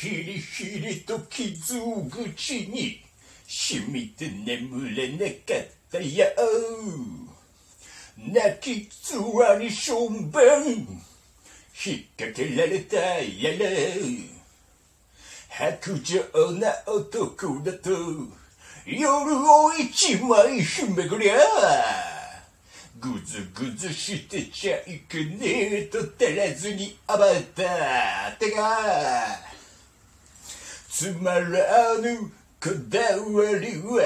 ひりひりと傷口に染みて眠れなかったよ泣きつわにしょんべん。引っ掛けられたやら。白状な男だと。夜を一枚ひめぐりゃ。ぐずぐずしてちゃいけねえと照らずに暴れた。手がつまらぬこだわりは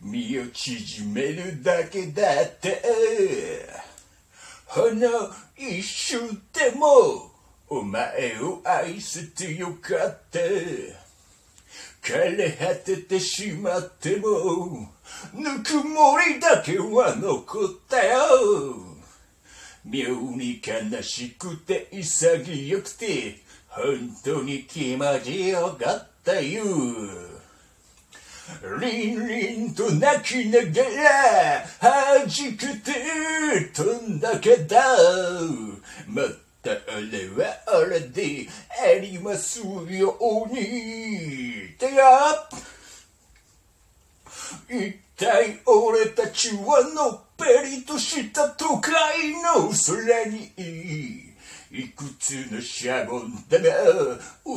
身を縮めるだけだって。ほの一瞬でもお前を愛せてよかった。枯れ果ててしまってもぬくもりだけは残ったよ。妙に悲しくて潔くて本当に気持ちよかったよリンリンと泣きながら弾けて飛んだけど。またあれはあれでありますように。てや一体俺たちはのっぺりとした都会の空にいくつのシャボン玉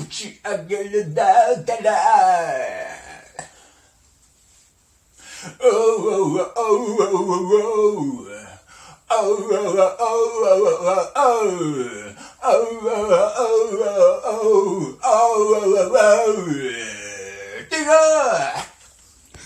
打ち上げるだったら Oh, oh, oh, oh, oh, oh. てか